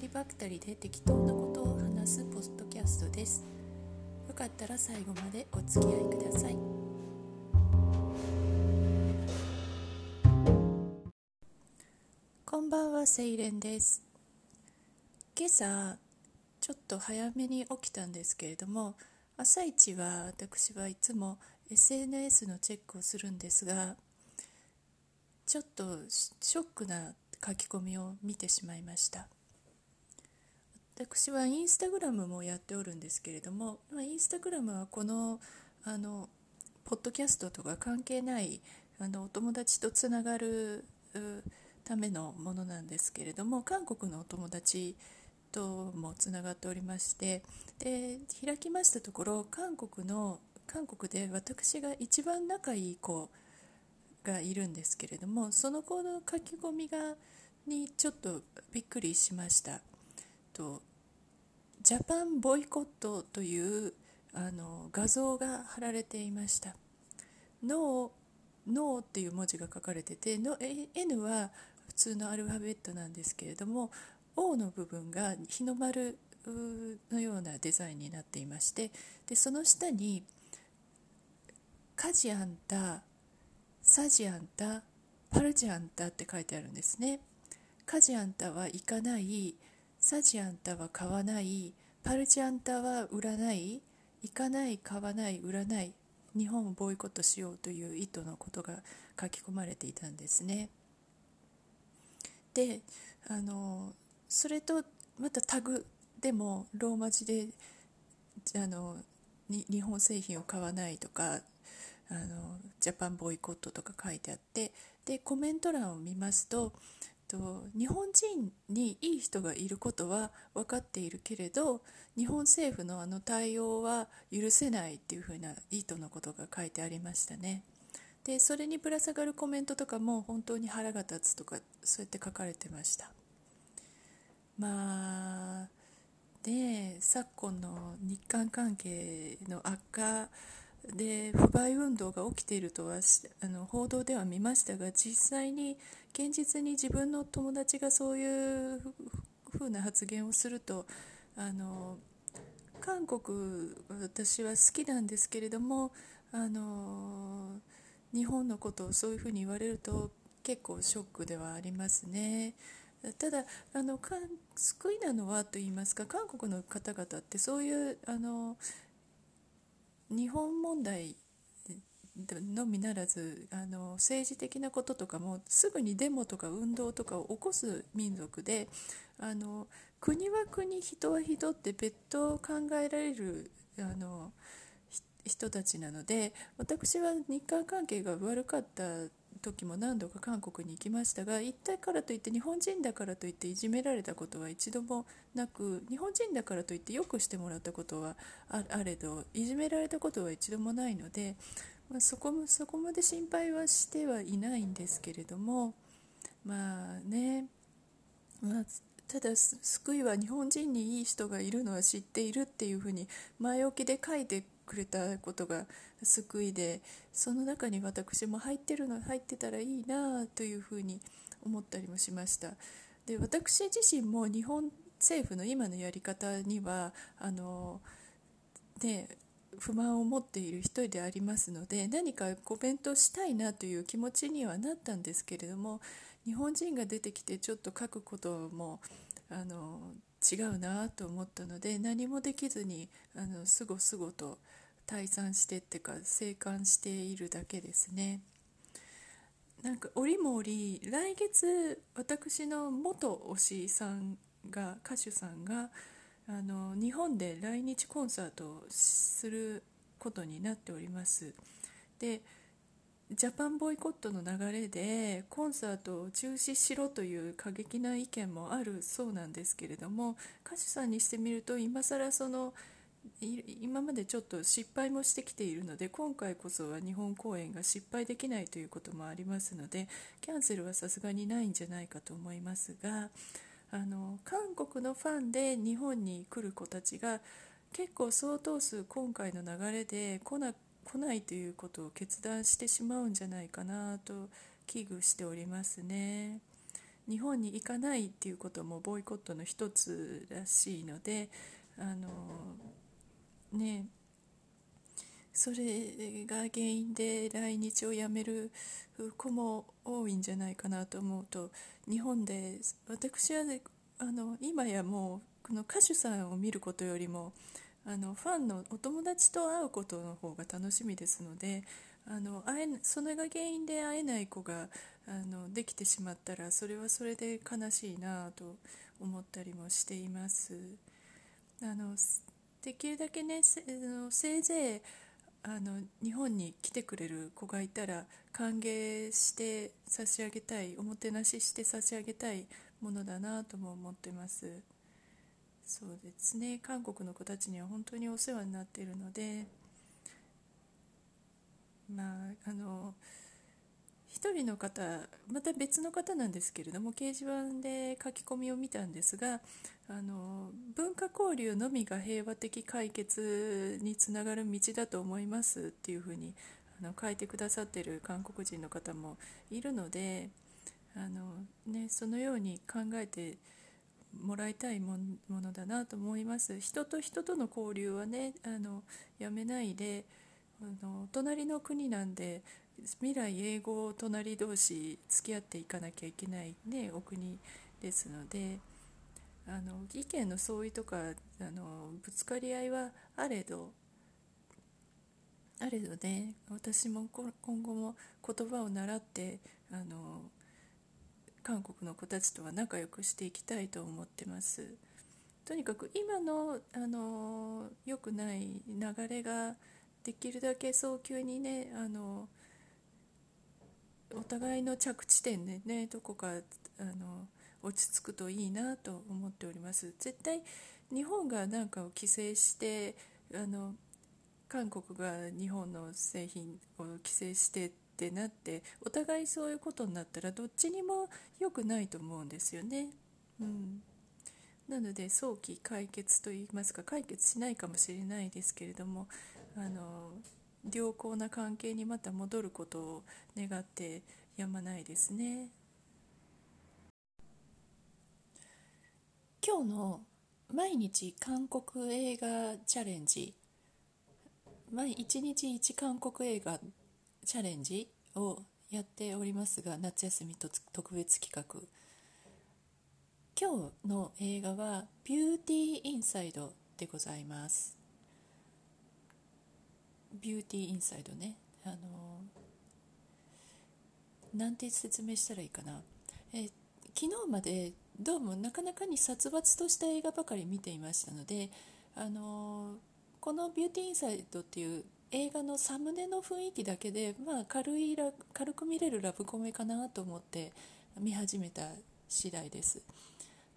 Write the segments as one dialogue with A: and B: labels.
A: りばったりで適当なことを話すポッドキャストです。よかったら最後までお付き合いください。こんばんはセイレンです。今朝ちょっと早めに起きたんですけれども朝一は私はいつも SNS のチェックをするんですがちょっとショックな書き込みを見てしまいました。私はインスタグラムもやっておるんですけれども、まあ、インスタグラムはこのあのポッドキャストとか関係ないあのお友達とつながるためのものなんですけれども韓国のお友達ともつながっておりましてで開きましたところ韓国の韓国で私が一番仲いい子がいるんですけれどもその子の書き込みがにちょっとびっくりしましたとジャパンボイコットというあの画像が貼られていましたノーノーっていう文字が書かれてての N は普通のアルファベットなんですけれども O の部分が日の丸のようなデザインになっていましてでその下に「カジアンタ」サジアンタ、パルジアンタって書いてあるんですね。カジアンタは行かない、サジアンタは買わない、パルジアンタは売らない、行かない、買わない、売らない、日本をボイコットしようという意図のことが書き込まれていたんですね。で、あのそれとまたタグでもローマ字であの日本製品を買わないとかあのジャパンボイコットとか書いてあってでコメント欄を見ますとと日本人にいい人がいることは分かっているけれど日本政府のあの対応は許せないっていうふうな意図のことが書いてありましたね。でそれにぶら下がるコメントとかも本当に腹が立つとかそうやって書かれてました。まあで昨今の日韓関係の悪化で不買運動が起きているとはあの報道では見ましたが実際に現実に自分の友達がそういうふうな発言をするとあの韓国私は好きなんですけれどもあの日本のことをそういうふうに言われると結構ショックではありますね。ただあの救いなのはと言いますか韓国の方々ってそういうあの日本問題のみならずあの政治的なこととかもすぐにデモとか運動とかを起こす民族であの国は国人は人って別途考えられるあの人たちなので私は日韓関係が悪かった時も何度か韓国に行きましたが行ったからといって日本人だからといっていじめられたことは一度もなく日本人だからといってよくしてもらったことはあれどいじめられたことは一度もないので、まあ、そこもそこまで心配はしてはいないんですけれどもまあね、まあ、ただ救いは日本人にいい人がいるのは知っているっていうふうに前置きで書いてくれたことが救いでその中に私も入ってるの入ってたらいいなというふうに思ったりもしました。で私自身も日本政府の今のやり方にはあの、ね、不満を持っている一人でありますので何かコメントしたいなという気持ちにはなったんですけれども日本人が出てきてちょっと書くこともあの違うなと思ったので何もできずにあのすごすごと退散してっていうか生還しているだけですね。なんか折も折来月私の元推しさんが歌手さんがあの日本で来日コンサートをすることになっております。でジャパンボイコットの流れでコンサートを中止しろという過激な意見もあるそうなんですけれども歌手さんにしてみると今更その今までちょっと失敗もしてきているので今回こそは日本公演が失敗できないということもありますのでキャンセルはさすがにないんじゃないかと思いますがあの韓国のファンで日本に来る子たちが結構相当数今回の流れで来な来ないということを決断してしまうんじゃないかなと危惧しておりますね。日本に行かないっていうこともボイコットの一つらしいのであのね。それが原因で来日をやめる子も多いんじゃないかなと思うと日本で私はあの今やもうこの歌手さんを見ることよりもあのファンのお友達と会うことの方が楽しみですのであの会えそれが原因で会えない子があのできてしまったらそれはそれで悲しいなと思ったりもしています。あのできるだけねせせいぜいあの日本に来てくれる子がいたら歓迎して差し上げたいおもてなしして差し上げたいものだなとも思ってます。そうですね。韓国の子たちには本当にお世話になっているのでまああの1人の方また別の方なんですけれども掲示板で書き込みを見たんですがあの文化交流のみが平和的解決につながる道だと思いますっていうふうにあの書いてくださっている韓国人の方もいるのであの、ね、そのように考えてもらいたいものだなと思います。人と人との交流はねあのやめないであの隣の国なんで未来英語隣同士付き合っていかなきゃいけない、ね、お国ですのであの意見の相違とかあのぶつかり合いはあれどあれどね私も今後も言葉を習ってあの韓国の子たちとは仲良くしていきたいと思ってます。とにかく今のあの良くない流れができるだけ早急にねあのお互いの着地点でねどこかあの落ち着くといいなと思っております絶対日本が何かを規制してあの韓国が日本の製品を規制してってなってお互いそういうことになったらどっちにも良くないと思うんですよね。うん、なので早期解決といいますか解決しないかもしれないですけれどもあの良好な関係にまた戻ることを願ってやまないですね。今日の毎日韓国映画チャレンジ毎1日1韓国映画チャレンジをやっておりますが夏休み特別企画。今日の映画は「ビューティーインサイド」でございます。ビューティーインサイドねあのなんて説明したらいいかな、え昨日までどうもなかなかに殺伐とした映画ばかり見ていましたのであのこの「ビューティーインサイド」っていう映画のサムネの雰囲気だけで、まあ、軽い軽く見れるラブコメかなと思って見始めた次第です。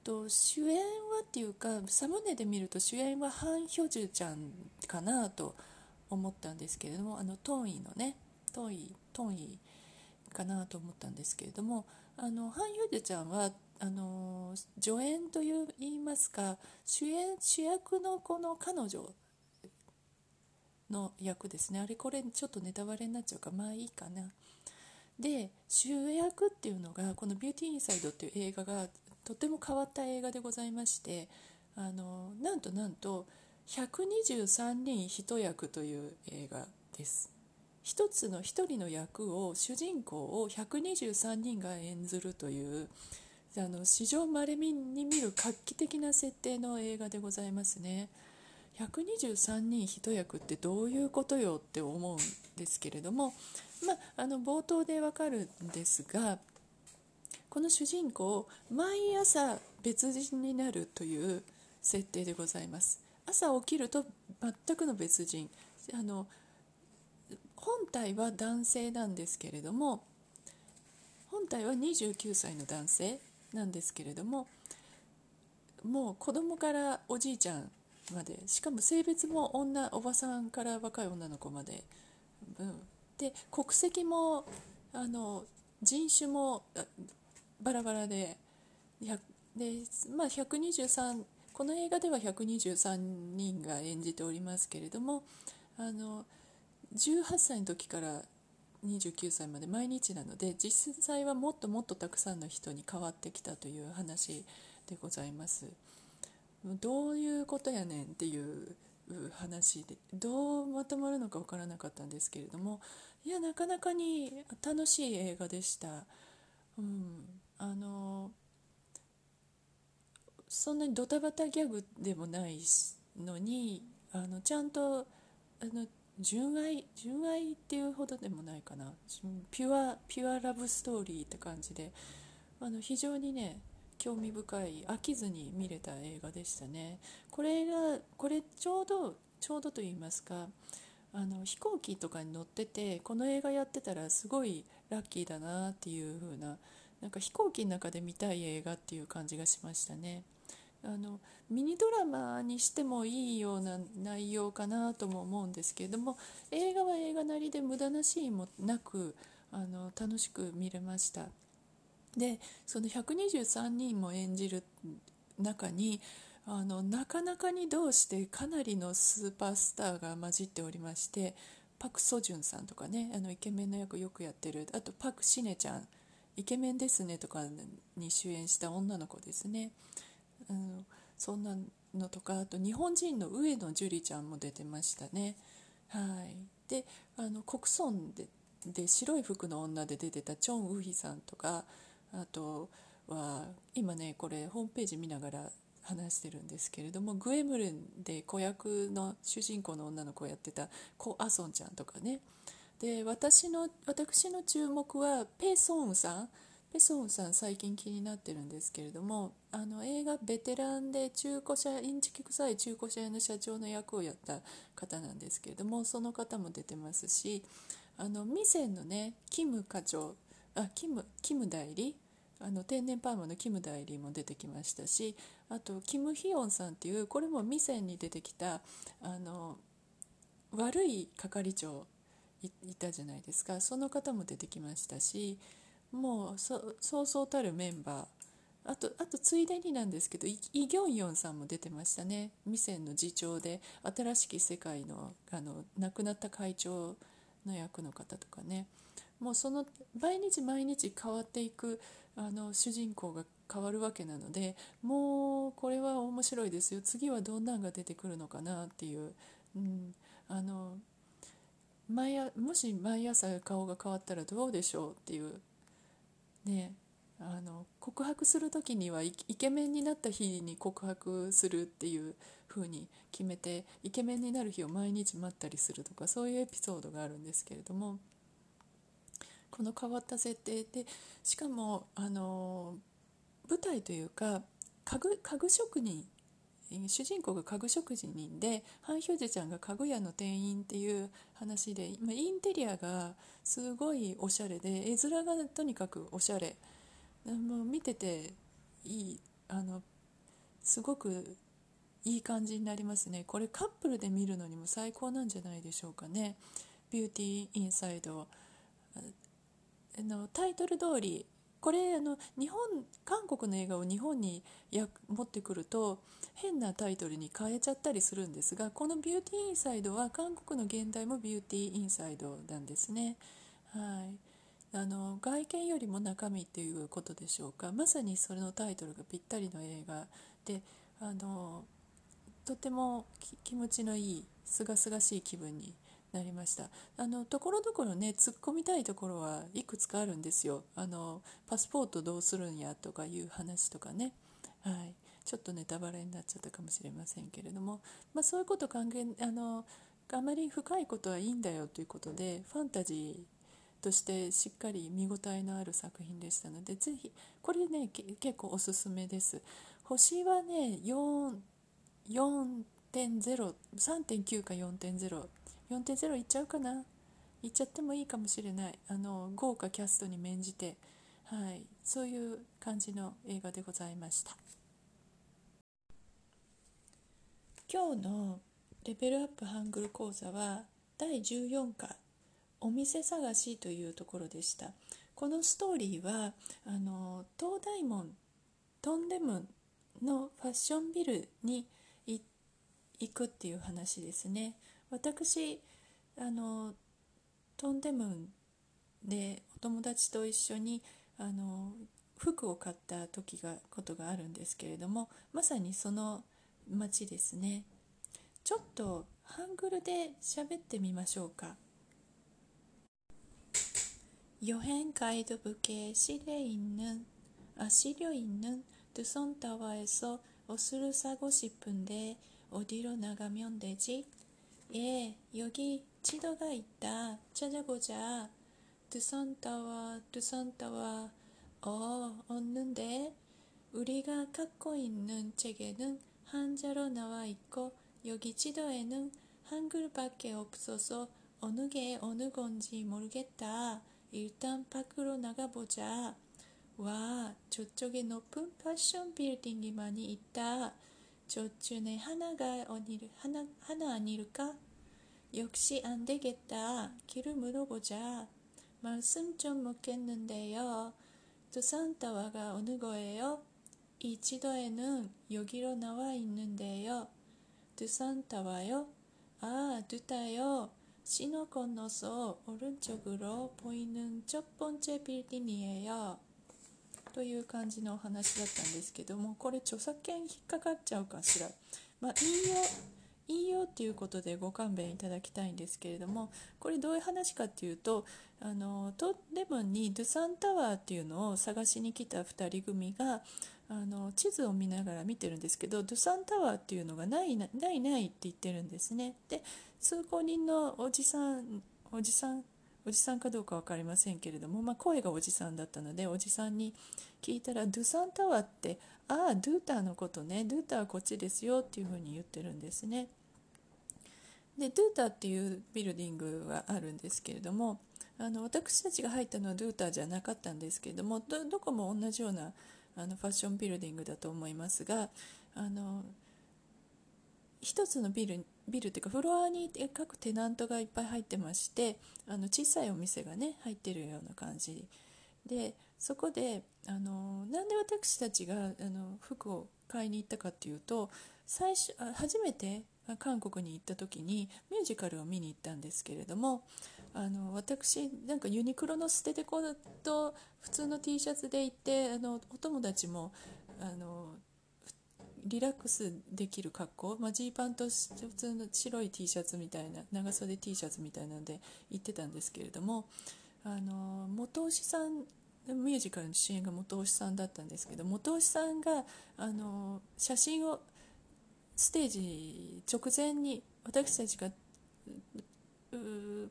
A: と主演はっていうかサムネで見ると主演はハン・ヒョジュちゃんかなと思ったんですけれどもあのトンイのねトンイトンイかなと思ったんですけれどもあのハン・ヒョジュちゃんはあの助演という言いますか主演主役のこの彼女の役ですね。あれこれちょっとネタバレになっちゃうかまあいいかな。で主役っていうのがこの「ビューティー・インサイド」っていう映画がとても変わった映画でございましてあのなんとなんと123人一役という映画です。一つの一人の役を主人公を123人が演ずるというあの史上まれに見る画期的な設定の映画でございますね。123人一役ってどういうことよって思うんですけれども、まあ、の冒頭でわかるんですがこの主人公毎朝別人になるという設定でございます。朝起きると全くの別人。あの本体は男性なんですけれども本体は29歳の男性なんですけれどももう子供からおじいちゃんまでしかも性別も女おばさんから若い女の子まで、うん、で国籍もあの人種もバラバラでで、まあ、123この映画では123人が演じておりますけれどもあの18歳の時から29歳まで毎日なので実際はもっともっとたくさんの人に変わってきたという話でございます。どういうことやねんっていう話でどうまとまるのか分からなかったんですけれどもいやなかなかに楽しい映画でした、うん、あのそんなにドタバタギャグでもないのにあのちゃんとあの純愛純愛っていうほどでもないかな。ピュアピュアラブストーリーって感じで。あの非常にね興味深い飽きずに見れた映画でしたね。これがこれちょうどちょうどと言いますかあの飛行機とかに乗っててこの映画やってたらすごいラッキーだなっていう風ななんか飛行機の中で見たい映画っていう感じがしましたね。あのミニドラマにしてもいいような内容かなとも思うんですけれども映画は映画なりで無駄なシーンもなくあの楽しく見れました。でその123人も演じる中にあのなかなかにどうしてかなりのスーパースターが混じっておりましてパク・ソジュンさんとかねあのイケメンの役よくやってるあとパク・シネちゃんイケメンですねとかに主演した女の子ですね。うん、そんなのとかあと日本人の上野樹里ちゃんも出てましたね。はい、であの国村でで白い服の女で出てたチョン・ウヒさんとかあとは今ねこれホームページ見ながら話してるんですけれどもグエムルンで子役の主人公の女の子をやってたコ・アソンちゃんとかね。で私の私の注目はペ・ソンウさん。ペソンウさん最近気になってるんですけれどもあの映画ベテランで中古車インチキ臭い中古車屋の社長の役をやった方なんですけれどもその方も出てますしあのミセンのねキム課長あキムキム代理あの天然パーマのキム代理も出てきましたしあとキム・ヒヨンさんっていうこれもミセンに出てきたあの悪い係長いたじゃないですか。その方も出てきましたしもうそうそうたるメンバーあとあとついでになんですけどイ・ギョンヨンさんも出てましたね。ミセンの次長で新しき世界のあの亡くなった会長の役の方とかね。もうその毎日毎日変わっていくあの主人公が変わるわけなのでもうこれは面白いですよ。次はどんなんが出てくるのかなっていう、うん、あの毎もし毎朝顔が変わったらどうでしょうっていう。ね。あの告白する時にはイケメンになった日に告白するっていう風に決めてイケメンになる日を毎日待ったりするとかそういうエピソードがあるんですけれどもこの変わった設定でしかもあの舞台というか家具家具職人主人公が家具職人でハン・ヒョジちゃんが家具屋の店員っていう話でインテリアがすごいおしゃれで絵面がとにかくおしゃれもう見てていいあのすごくいい感じになりますね。これカップルで見るのにも最高なんじゃないでしょうかね。ビューティーインサイドあのタイトル通りこれあの日本韓国の映画を日本に持ってくると変なタイトルに変えちゃったりするんですがこの「ビューティーインサイド」は韓国の原題もビューティーインサイドなんですね。はい。あの外見よりも中身っていうことでしょうか。まさにそれのタイトルがぴったりの映画であのとても気持ちのいいすがすがしい気分になりました。あのところどころね突っ込みたいところはいくつかあるんですよ。あのパスポートどうするんやとかいう話とかね、はい、ちょっとネタバレになっちゃったかもしれませんけれども、まあ、そういうこと関係あのあまり深いことはいいんだよということでファンタジーとしてしっかり見応えのある作品でしたのでぜひこれね結構おすすめです。星はね4.0.3.9か4.0 4.0いっちゃうかな？いっちゃってもいいかもしれない。あの豪華キャストに免じて、はい、そういう感じの映画でございました。今日のレベルアップハングル講座は第14課。お店探しというところでした。このストーリーはあの東大門トンデムのファッションビルに行くっていう話ですね。私あのトンデムンでお友達と一緒にあの服を買った時がことがあるんですけれどもまさにその街ですね。ちょっとハングルで喋ってみましょうか。 여행 가이드북에 실려 있는 아 실려 있는 두손 타워에서 옷을 사고 싶은데 어디로 나가면 되지 예 여기 지도가 있다 찾아보자 두손 타워 두손 타워 어 없는데 우리가 갖고 있는 책에는 한자로 나와 있고 여기 지도에는 한글밖에 없어서 어느 게 어느 건지 모르겠다 일단 밖으로 나가보자 와 저쪽에 높은 패션 빌딩이 많이 있다저쯤에하나가 어디하나 하나아니를까역시 안 되겠다 길을 물어보자 말씀 좀 묻겠는데요 두산타와가어느 거예요 이 지도에는 여기로 나와 있는데요 두산타와요아 두타요 신호 건너서 오른쪽으로 보이는 첫 번째 빌딩이에요. という感じのお話だったんですけどもこれ著作権引っかかっちゃうかしら、まあ、引用引用っていうことでご勘弁いただきたいんですけれどもこれどういう話かっていうとあのトレモンにドゥサンタワーっていうのを探しに来た2人組が あの地図を見ながら見てるんですけどドゥサンタワーっていうのがないないないって言ってるんですねで通行人のおじさんおじさんおじさんかどうか分かりませんけれども、まあ、声がおじさんだったのでおじさんに聞いたら「ドゥサンタワーってああドゥーターのことねドゥーターはこっちですよ」っていうふうに言ってるんですね。でドゥーターっていうビルディングはあるんですけれどもあの私たちが入ったのはドゥーターじゃなかったんですけれどもどこも同じようなあのファッションビルディングだと思いますがあの一つのビルビルっていうかフロアに各テナントがいっぱい入ってましてあの小さいお店がね入ってるような感じ。でそこであのなんで私たちがあの服を買いに行ったかっていうと最初初めて韓国に行った時にミュージカルを見に行ったんですけれどもあの私なんかユニクロの捨ててこと普通の T シャツで行ってあのお友達もあのリラックスできる格好、まあ、ジーパンと普通の白い T シャツみたいな長袖 T シャツみたいなので行ってたんですけれどもあの元押さんミュージカルの主演が元押さんだったんですけど元押さんがあの写真をステージ直前に私たちが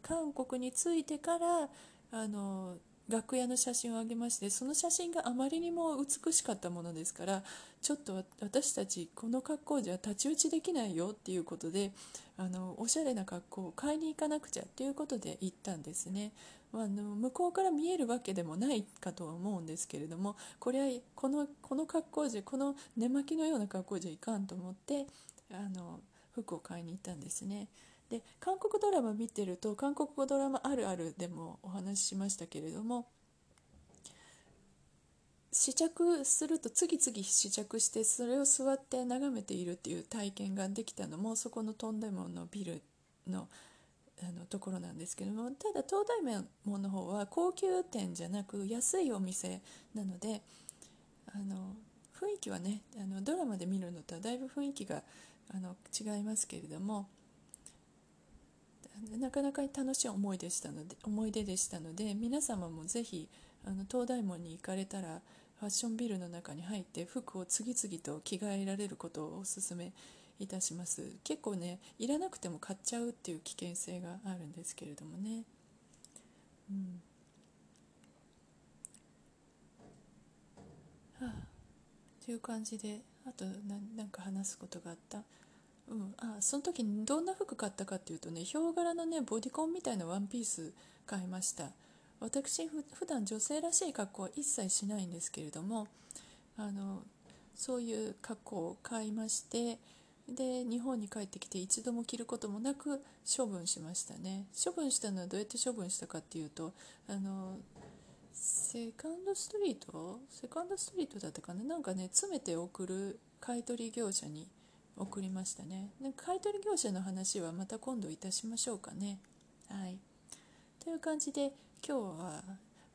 A: 韓国に着いてからあの楽屋の写真をあげましてその写真があまりにも美しかったものですからちょっと私たちこの格好じゃ太刀打ちできないよっていうことであのおしゃれな格好を買いに行かなくちゃっていうことで行ったんですね。あの向こうから見えるわけでもないかとは思うんですけれどもこれはこのこの格好じゃこの寝巻きのような格好じゃいかんと思ってあの服を買いに行ったんですね。で韓国ドラマ見てると韓国語ドラマあるあるでもお話ししましたけれども試着すると次々試着してそれを座って眺めているっていう体験ができたのもそこのトンデモンのビルのあのところなんですけどもただ東大門の方は高級店じゃなく安いお店なのであの雰囲気はねあのドラマで見るのとはだいぶ雰囲気があの違いますけれどもなかなか楽しい思いでしたので思い出でしたので皆様もぜひあの東大門に行かれたらファッションビルの中に入って服を次々と着替えられることをおすめいたします。結構ねいらなくても買っちゃうっていう危険性があるんですけれどもね。うん。はあ。という感じであと何か話すことがあった？うん、あその時にどんな服買ったかっていうとねヒョウ柄のねボディコンみたいなワンピース買いました。私ふ普段女性らしい格好は一切しないんですけれどもあのそういう格好を買いましてで日本に帰ってきて一度も着ることもなく処分しましたね。処分したのはどうやって処分したかっていうとあのセカンドストリート？セカンドストリートだったかな？なんかね詰めて送る買い取り業者に送りましたね。で買取業者の話はまた今度いたしましょうかね。はい。という感じで今日は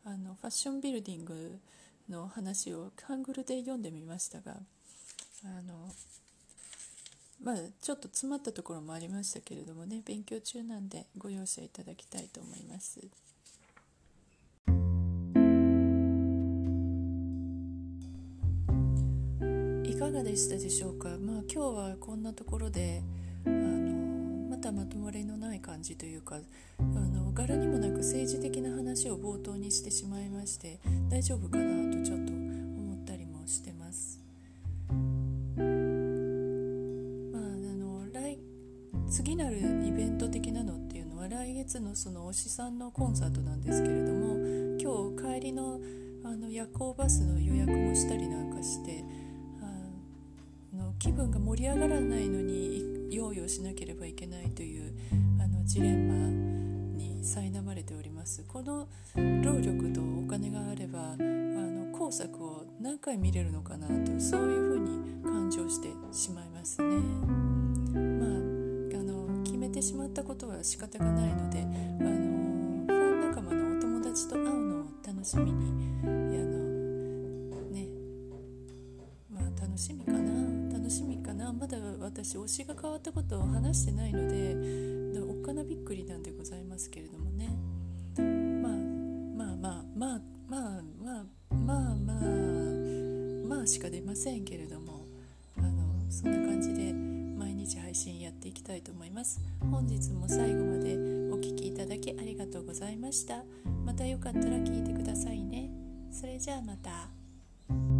A: あのファッションビルディングの話をハングルで読んでみましたがあのまあちょっと詰まったところもありましたけれどもね勉強中なんでご容赦いただきたいと思います。かがでしたでしょうか、まあ、今日はこんなところであのまたまとまりのない感じというかあの柄にもなく政治的な話を冒頭にしてしまいまして大丈夫かなとちょっと思ったりもしてます。まあ、あの来次なるイベント的なのっていうのは来月のその推しさんのコンサートなんですけれども今日帰りのあの夜行バスの予約もしたりなんかして気分が盛り上がらないのに用意をしなければいけないというあのジレンマに苛まれております。この労力とお金があればあの工作を何回見れるのかなとそういうふうに感情してしまいますね。まああの決めてしまったことは仕方がないのであのファン仲間のお友達と会うのを楽しみにあのねまあ楽しみかな。楽しみかなまだ私推しが変わったことを話してないのでおっかなびっくりなんでございますけれどもねまあまあまあまあまあまあまあまあまあしか出ませんけれどもあのそんな感じで毎日配信やっていきたいと思います本日も最後までお聴きいただきありがとうございましたまたよかったら聞いてくださいねそれじゃあまた。